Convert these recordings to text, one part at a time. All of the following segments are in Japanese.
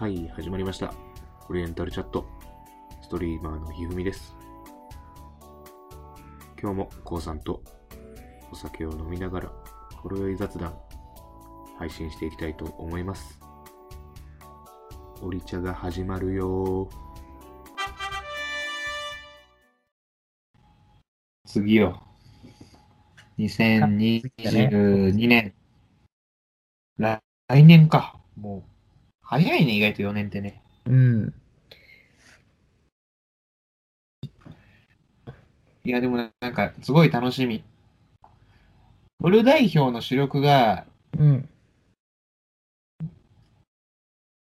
はい、始まりました。オリエンタルチャット。ストリーマーのひふみです。今日もこうさんとお酒を飲みながら、ほろ酔い雑談、配信していきたいと思います。オリ茶が始まるよ次よ。2022年。来来年か。もう、早いね、意外と4年ってね。うん。いや、でもなんか、すごい楽しみ。フル代表の主力が、うん。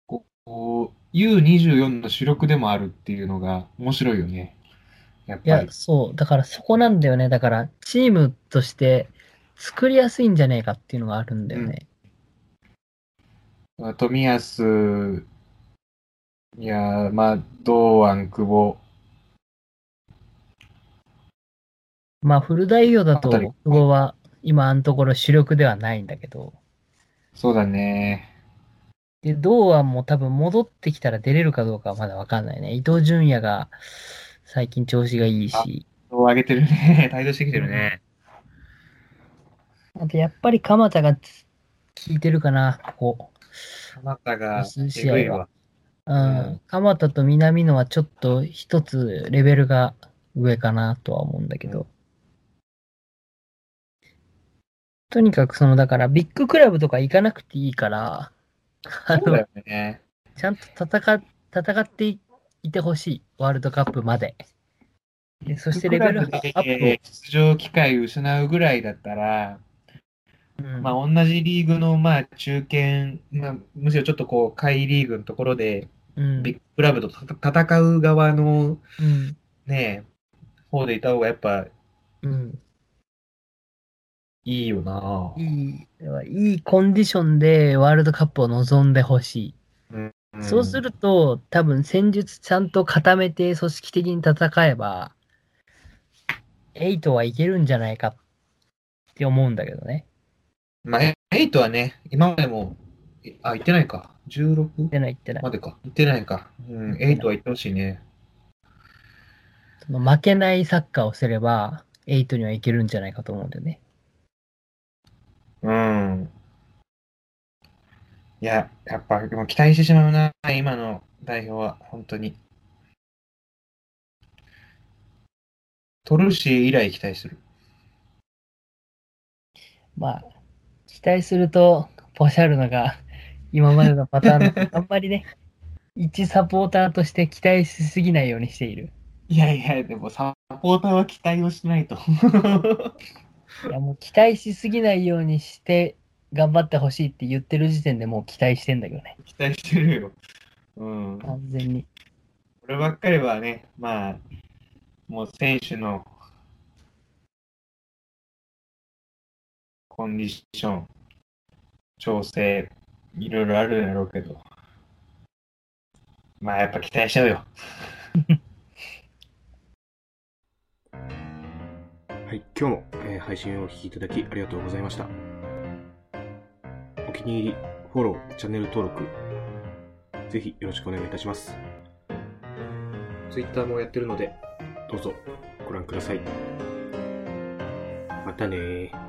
こう、U24 の主力でもあるっていうのが面白いよね。やっいやぱり、。そう。だからそこなんだよね。だから、チームとして作りやすいんじゃねえかっていうのがあるんだよね。富安、いや、まあ、堂安、久保。まあ、フル代表だと、久保は今のところ主力ではないんだけど、そうだね。で、堂安も多分戻ってきたら出れるかどうかはまだわかんないね。伊東純也が最近調子がいいし、上げてるね。帯同してきてるね。あとやっぱり鎌田が効いてるかな、ここ。鎌田が、数試合はわ。うんうん。鎌田と南野はちょっと一つレベルが上かなとは思うんだけど。とにかくその、だからビッグクラブとか行かなくていいから、そうだ、よね。ちゃんと戦っ戦っていいてほしい。ワールドカップまで。でそしてレベルアップ出場機会を失うぐらいだったら、うんまあ、同じリーグの、まあ、中堅、まあ、むしろちょっとこう、下位リーグのところで、うんビッグクラブとた戦う側のうんね、方でいた方がやっぱうんいいよな。いい、いいコンディションでワールドカップを望んでほしい。うんそうすると、多分戦術ちゃんと固めて組織的に戦えば、8はいけるんじゃないかって思うんだけどね。まあ、8はね、今までも、あ、行ってないか。16? 言ってない言ってないま。でか。行ってないか。うん、8は行ってほしいね。その負けないサッカーをすれば、8にはいけるんじゃないかと思うんだよね。うん。いや、やっぱ、でも期待してしまうな、今の代表は、本当に。トルシー以来期待する。まあ、期待すると、ポシャるのが、今までのパターンの、あんまりね、一サポーターとして期待しすぎないようにしている。いやいや、でもサポーターは期待をしないと。いやもう期待しすぎないようにして、頑張ってほしいって言ってる時点でもう期待してんだけどね。期待してるよ。うん。完全に。こればっかりはね、まあ、もう選手のコンディション、調整、いろいろあるだろうけど、まあやっぱ期待しちゃうよ。はい、今日も、えー配信をお聞きいただきありがとうございました。お気に入り、フォロー、チャンネル登録、ぜひよろしくお願いいたします。Twitter もやってるので、どうぞご覧ください。またね。